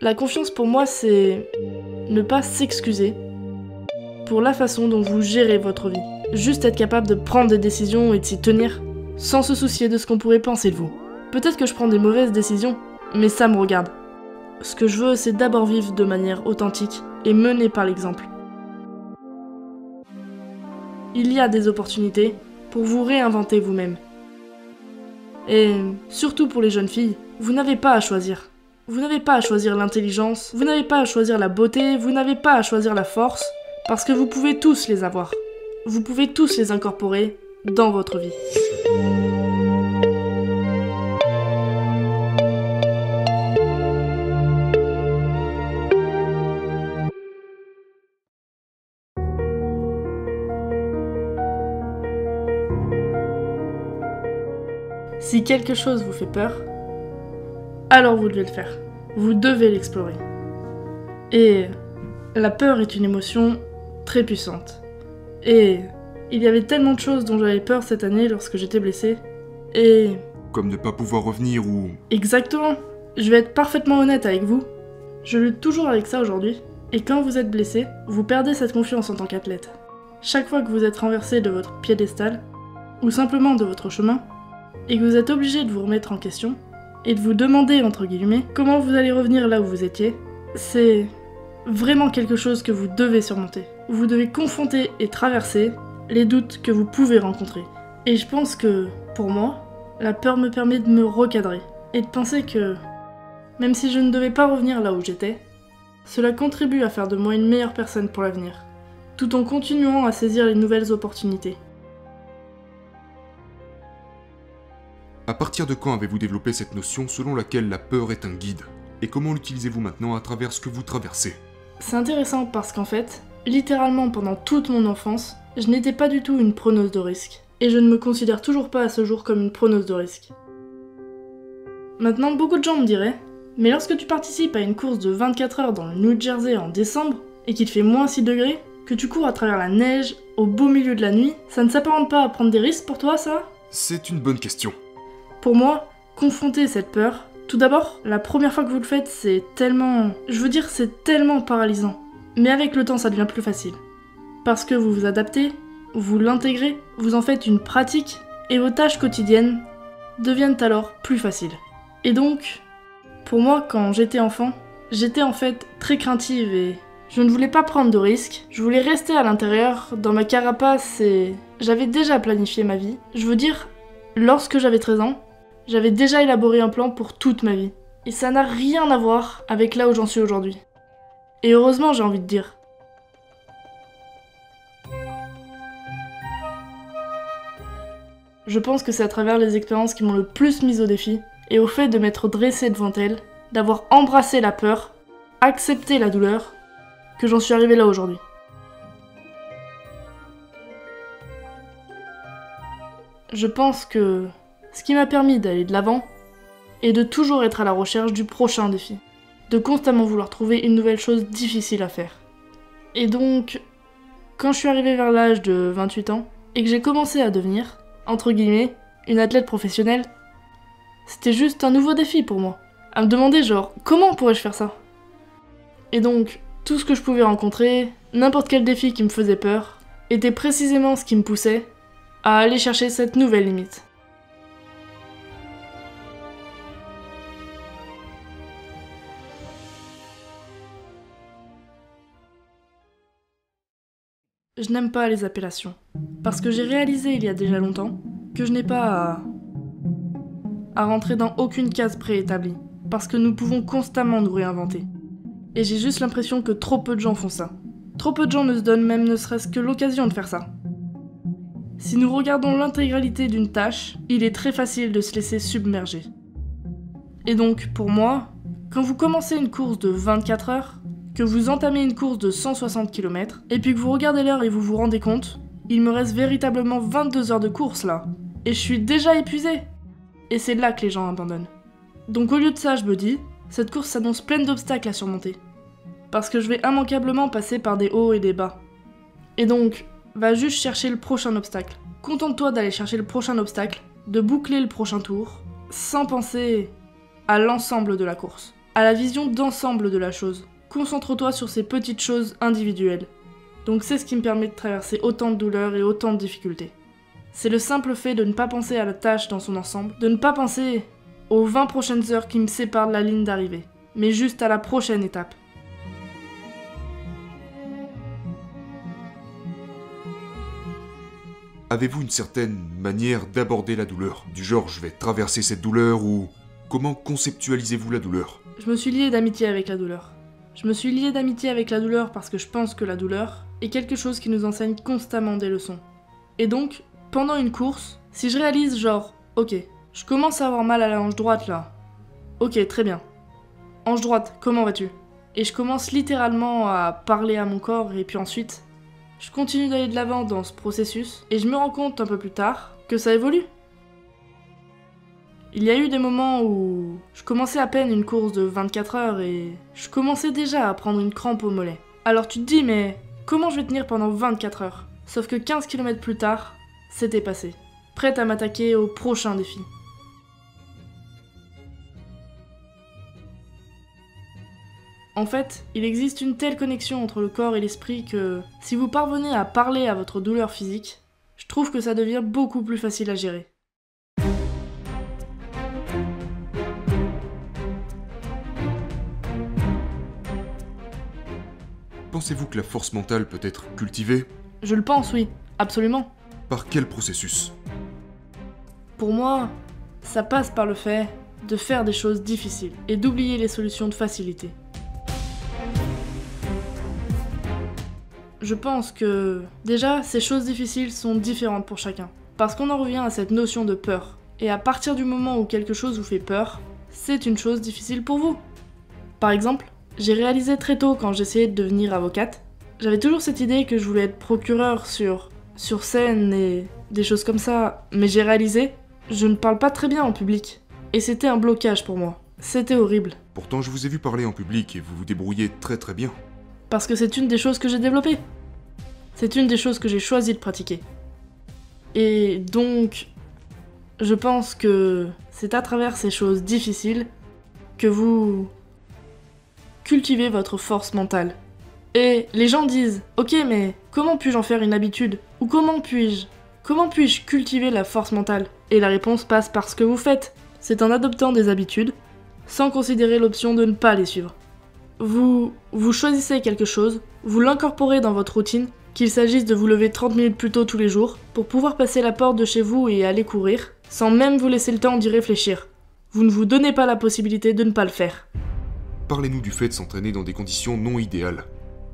La confiance pour moi, c'est ne pas s'excuser pour la façon dont vous gérez votre vie. Juste être capable de prendre des décisions et de s'y tenir, sans se soucier de ce qu'on pourrait penser de vous. Peut-être que je prends des mauvaises décisions, mais ça me regarde. Ce que je veux, c'est d'abord vivre de manière authentique et mener par l'exemple. Il y a des opportunités pour vous réinventer vous-même. Et surtout pour les jeunes filles, vous n'avez pas à choisir. Vous n'avez pas à choisir l'intelligence, vous n'avez pas à choisir la beauté, vous n'avez pas à choisir la force, parce que vous pouvez tous les avoir. Vous pouvez tous les incorporer dans votre vie. Si quelque chose vous fait peur, alors vous devez le faire. Vous devez l'explorer. Et la peur est une émotion très puissante. Et il y avait tellement de choses dont j'avais peur cette année lorsque j'étais blessée. Et... Comme ne pas pouvoir revenir ou... Exactement. Je vais être parfaitement honnête avec vous. Je lutte toujours avec ça aujourd'hui. Et quand vous êtes blessé, vous perdez cette confiance en tant qu'athlète. Chaque fois que vous êtes renversé de votre piédestal, ou simplement de votre chemin, et que vous êtes obligé de vous remettre en question, et de vous demander, entre guillemets, comment vous allez revenir là où vous étiez, c'est vraiment quelque chose que vous devez surmonter. Vous devez confronter et traverser les doutes que vous pouvez rencontrer. Et je pense que, pour moi, la peur me permet de me recadrer et de penser que, même si je ne devais pas revenir là où j'étais, cela contribue à faire de moi une meilleure personne pour l'avenir, tout en continuant à saisir les nouvelles opportunités. À partir de quand avez-vous développé cette notion selon laquelle la peur est un guide Et comment l'utilisez-vous maintenant à travers ce que vous traversez C'est intéressant parce qu'en fait, littéralement pendant toute mon enfance, je n'étais pas du tout une preneuse de risque. Et je ne me considère toujours pas à ce jour comme une preneuse de risque. Maintenant, beaucoup de gens me diraient, mais lorsque tu participes à une course de 24 heures dans le New Jersey en décembre, et qu'il fait moins 6 degrés, que tu cours à travers la neige, au beau milieu de la nuit, ça ne s'apparente pas à prendre des risques pour toi, ça? C'est une bonne question. Pour moi, confronter cette peur, tout d'abord, la première fois que vous le faites, c'est tellement... Je veux dire, c'est tellement paralysant. Mais avec le temps, ça devient plus facile. Parce que vous vous adaptez, vous l'intégrez, vous en faites une pratique, et vos tâches quotidiennes deviennent alors plus faciles. Et donc, pour moi, quand j'étais enfant, j'étais en fait très craintive et je ne voulais pas prendre de risques. Je voulais rester à l'intérieur, dans ma carapace et j'avais déjà planifié ma vie. Je veux dire, lorsque j'avais 13 ans, j'avais déjà élaboré un plan pour toute ma vie. Et ça n'a rien à voir avec là où j'en suis aujourd'hui. Et heureusement, j'ai envie de dire. Je pense que c'est à travers les expériences qui m'ont le plus mise au défi, et au fait de m'être dressée devant elles, d'avoir embrassé la peur, accepté la douleur, que j'en suis arrivée là aujourd'hui. Je pense que ce qui m'a permis d'aller de l'avant et de toujours être à la recherche du prochain défi, de constamment vouloir trouver une nouvelle chose difficile à faire. Et donc, quand je suis arrivée vers l'âge de 28 ans et que j'ai commencé à devenir, entre guillemets, une athlète professionnelle, c'était juste un nouveau défi pour moi. À me demander genre, comment pourrais-je faire ça? Et donc, tout ce que je pouvais rencontrer, n'importe quel défi qui me faisait peur, était précisément ce qui me poussait à aller chercher cette nouvelle limite. Je n'aime pas les appellations. Parce que j'ai réalisé il y a déjà longtemps que je n'ai pas à... à rentrer dans aucune case préétablie. Parce que nous pouvons constamment nous réinventer. Et j'ai juste l'impression que trop peu de gens font ça. Trop peu de gens ne se donnent même ne serait-ce que l'occasion de faire ça. Si nous regardons l'intégralité d'une tâche, il est très facile de se laisser submerger. Et donc, pour moi, quand vous commencez une course de 24 heures, que vous entamez une course de 160 km, et puis que vous regardez l'heure et vous vous rendez compte, il me reste véritablement 22 heures de course là. Et je suis déjà épuisé. Et c'est là que les gens abandonnent. Donc au lieu de ça, je me dis, cette course s'annonce pleine d'obstacles à surmonter. Parce que je vais immanquablement passer par des hauts et des bas. Et donc, va juste chercher le prochain obstacle. Contente-toi d'aller chercher le prochain obstacle, de boucler le prochain tour, sans penser à l'ensemble de la course à la vision d'ensemble de la chose. Concentre-toi sur ces petites choses individuelles. Donc c'est ce qui me permet de traverser autant de douleurs et autant de difficultés. C'est le simple fait de ne pas penser à la tâche dans son ensemble, de ne pas penser aux 20 prochaines heures qui me séparent de la ligne d'arrivée, mais juste à la prochaine étape. Avez-vous une certaine manière d'aborder la douleur? Du genre je vais traverser cette douleur ou comment conceptualisez-vous la douleur? Je me suis lié d'amitié avec la douleur. Je me suis lié d'amitié avec la douleur parce que je pense que la douleur est quelque chose qui nous enseigne constamment des leçons. Et donc, pendant une course, si je réalise genre, ok, je commence à avoir mal à la hanche droite là. Ok, très bien. Hanche droite, comment vas-tu? Et je commence littéralement à parler à mon corps et puis ensuite, je continue d'aller de l'avant dans ce processus et je me rends compte un peu plus tard que ça évolue. Il y a eu des moments où je commençais à peine une course de 24 heures et je commençais déjà à prendre une crampe au mollet. Alors tu te dis mais comment je vais tenir pendant 24 heures? Sauf que 15 km plus tard, c'était passé. Prête à m'attaquer au prochain défi. En fait, il existe une telle connexion entre le corps et l'esprit que si vous parvenez à parler à votre douleur physique, je trouve que ça devient beaucoup plus facile à gérer. Pensez-vous que la force mentale peut être cultivée? Je le pense, oui, absolument. Par quel processus? Pour moi, ça passe par le fait de faire des choses difficiles et d'oublier les solutions de facilité. Je pense que déjà, ces choses difficiles sont différentes pour chacun. Parce qu'on en revient à cette notion de peur. Et à partir du moment où quelque chose vous fait peur, c'est une chose difficile pour vous. Par exemple, j'ai réalisé très tôt quand j'essayais de devenir avocate, j'avais toujours cette idée que je voulais être procureur sur, sur scène et des choses comme ça, mais j'ai réalisé, je ne parle pas très bien en public. Et c'était un blocage pour moi. C'était horrible. Pourtant, je vous ai vu parler en public et vous vous débrouillez très très bien. Parce que c'est une des choses que j'ai développées. C'est une des choses que j'ai choisi de pratiquer. Et donc, je pense que c'est à travers ces choses difficiles que vous cultivez votre force mentale. Et les gens disent Ok, mais comment puis-je en faire une habitude? Ou comment puis-je Comment puis-je cultiver la force mentale? Et la réponse passe par ce que vous faites. C'est en adoptant des habitudes, sans considérer l'option de ne pas les suivre vous, vous choisissez quelque chose, vous l'incorporez dans votre routine, qu'il s'agisse de vous lever 30 minutes plus tôt tous les jours, pour pouvoir passer la porte de chez vous et aller courir, sans même vous laisser le temps d'y réfléchir. Vous ne vous donnez pas la possibilité de ne pas le faire. Parlez-nous du fait de s'entraîner dans des conditions non idéales.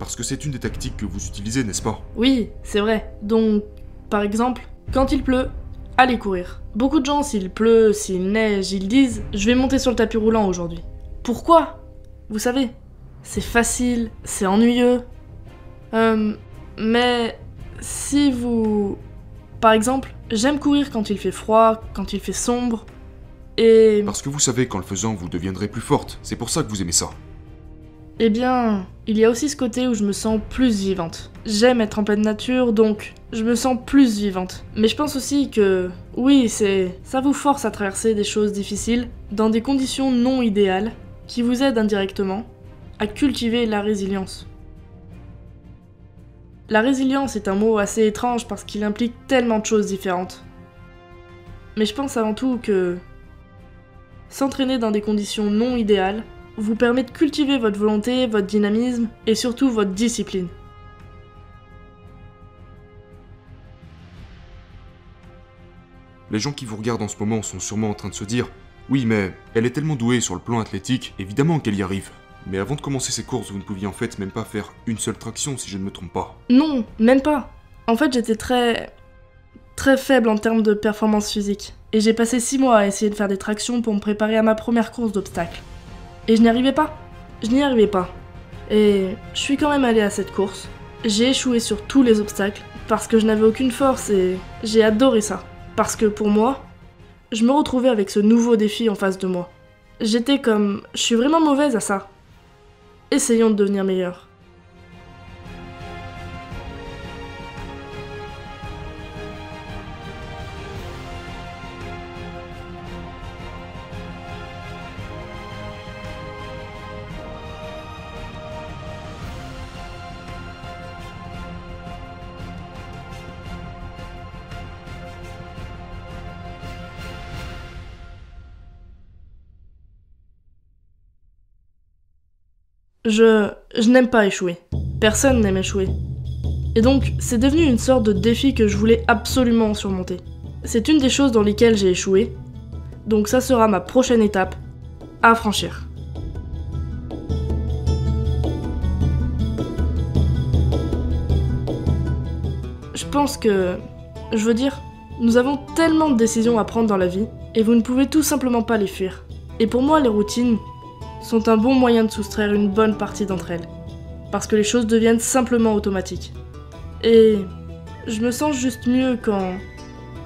Parce que c'est une des tactiques que vous utilisez, n'est-ce pas? Oui, c'est vrai. Donc, par exemple, quand il pleut, allez courir. Beaucoup de gens, s'il pleut, s'il neige, ils disent Je vais monter sur le tapis roulant aujourd'hui. Pourquoi? Vous savez, c'est facile, c'est ennuyeux. Euh, mais si vous... Par exemple, j'aime courir quand il fait froid, quand il fait sombre, et... Parce que vous savez qu'en le faisant, vous deviendrez plus forte. C'est pour ça que vous aimez ça. Eh bien, il y a aussi ce côté où je me sens plus vivante. J'aime être en pleine nature, donc je me sens plus vivante. Mais je pense aussi que, oui, c'est, ça vous force à traverser des choses difficiles dans des conditions non idéales, qui vous aident indirectement, à cultiver la résilience. La résilience est un mot assez étrange parce qu'il implique tellement de choses différentes. Mais je pense avant tout que s'entraîner dans des conditions non idéales vous permet de cultiver votre volonté, votre dynamisme et surtout votre discipline. Les gens qui vous regardent en ce moment sont sûrement en train de se dire Oui, mais elle est tellement douée sur le plan athlétique, évidemment qu'elle y arrive. Mais avant de commencer ces courses, vous ne pouviez en fait même pas faire une seule traction si je ne me trompe pas. Non, même pas. En fait, j'étais très. très faible en termes de performance physique. Et j'ai passé 6 mois à essayer de faire des tractions pour me préparer à ma première course d'obstacles. Et je n'y arrivais pas. Je n'y arrivais pas. Et je suis quand même allée à cette course. J'ai échoué sur tous les obstacles parce que je n'avais aucune force et j'ai adoré ça. Parce que pour moi, je me retrouvais avec ce nouveau défi en face de moi. J'étais comme. Je suis vraiment mauvaise à ça. Essayons de devenir meilleurs. Je, je n'aime pas échouer. Personne n'aime échouer. Et donc, c'est devenu une sorte de défi que je voulais absolument surmonter. C'est une des choses dans lesquelles j'ai échoué, donc ça sera ma prochaine étape à franchir. Je pense que... Je veux dire, nous avons tellement de décisions à prendre dans la vie, et vous ne pouvez tout simplement pas les fuir. Et pour moi, les routines sont un bon moyen de soustraire une bonne partie d'entre elles, parce que les choses deviennent simplement automatiques. Et je me sens juste mieux quand...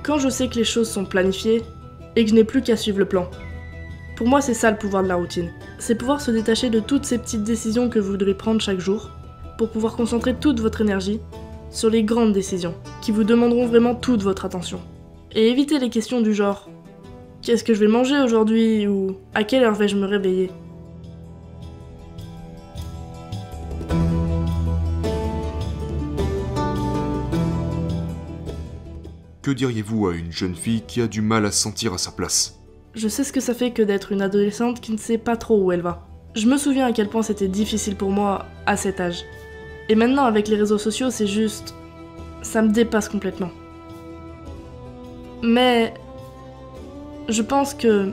quand je sais que les choses sont planifiées et que je n'ai plus qu'à suivre le plan. Pour moi, c'est ça le pouvoir de la routine. C'est pouvoir se détacher de toutes ces petites décisions que vous devez prendre chaque jour pour pouvoir concentrer toute votre énergie sur les grandes décisions qui vous demanderont vraiment toute votre attention. Et éviter les questions du genre Qu'est-ce que je vais manger aujourd'hui? ou à quelle heure vais-je me réveiller? Que diriez-vous à une jeune fille qui a du mal à se sentir à sa place? Je sais ce que ça fait que d'être une adolescente qui ne sait pas trop où elle va. Je me souviens à quel point c'était difficile pour moi à cet âge. Et maintenant avec les réseaux sociaux, c'est juste... ça me dépasse complètement. Mais je pense que,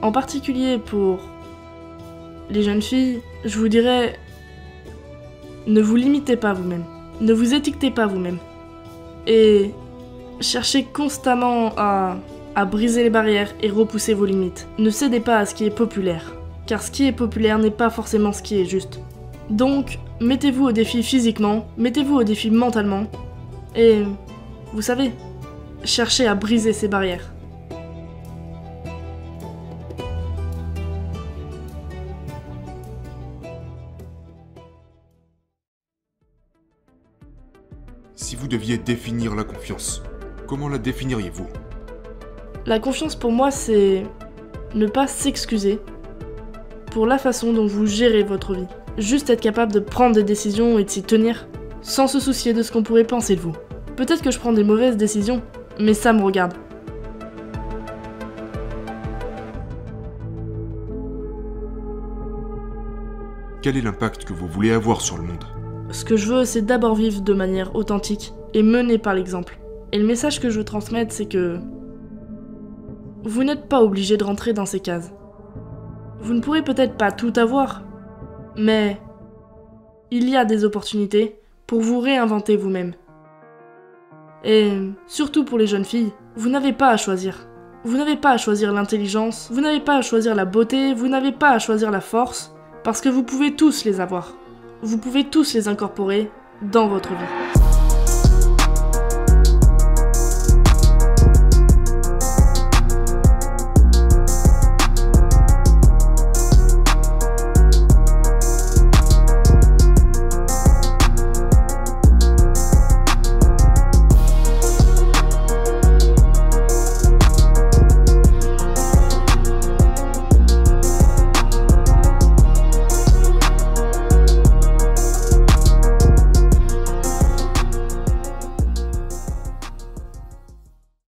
en particulier pour les jeunes filles, je vous dirais, ne vous limitez pas vous-même, ne vous étiquetez pas vous-même. Et Cherchez constamment à, à briser les barrières et repousser vos limites. Ne cédez pas à ce qui est populaire, car ce qui est populaire n'est pas forcément ce qui est juste. Donc, mettez-vous au défi physiquement, mettez-vous au défi mentalement, et vous savez, cherchez à briser ces barrières. Si vous deviez définir la confiance, Comment la définiriez-vous? La confiance pour moi, c'est ne pas s'excuser pour la façon dont vous gérez votre vie. Juste être capable de prendre des décisions et de s'y tenir, sans se soucier de ce qu'on pourrait penser de vous. Peut-être que je prends des mauvaises décisions, mais ça me regarde. Quel est l'impact que vous voulez avoir sur le monde? Ce que je veux, c'est d'abord vivre de manière authentique et menée par l'exemple. Et le message que je veux transmettre, c'est que vous n'êtes pas obligé de rentrer dans ces cases. Vous ne pourrez peut-être pas tout avoir, mais il y a des opportunités pour vous réinventer vous-même. Et surtout pour les jeunes filles, vous n'avez pas à choisir. Vous n'avez pas à choisir l'intelligence, vous n'avez pas à choisir la beauté, vous n'avez pas à choisir la force, parce que vous pouvez tous les avoir. Vous pouvez tous les incorporer dans votre vie.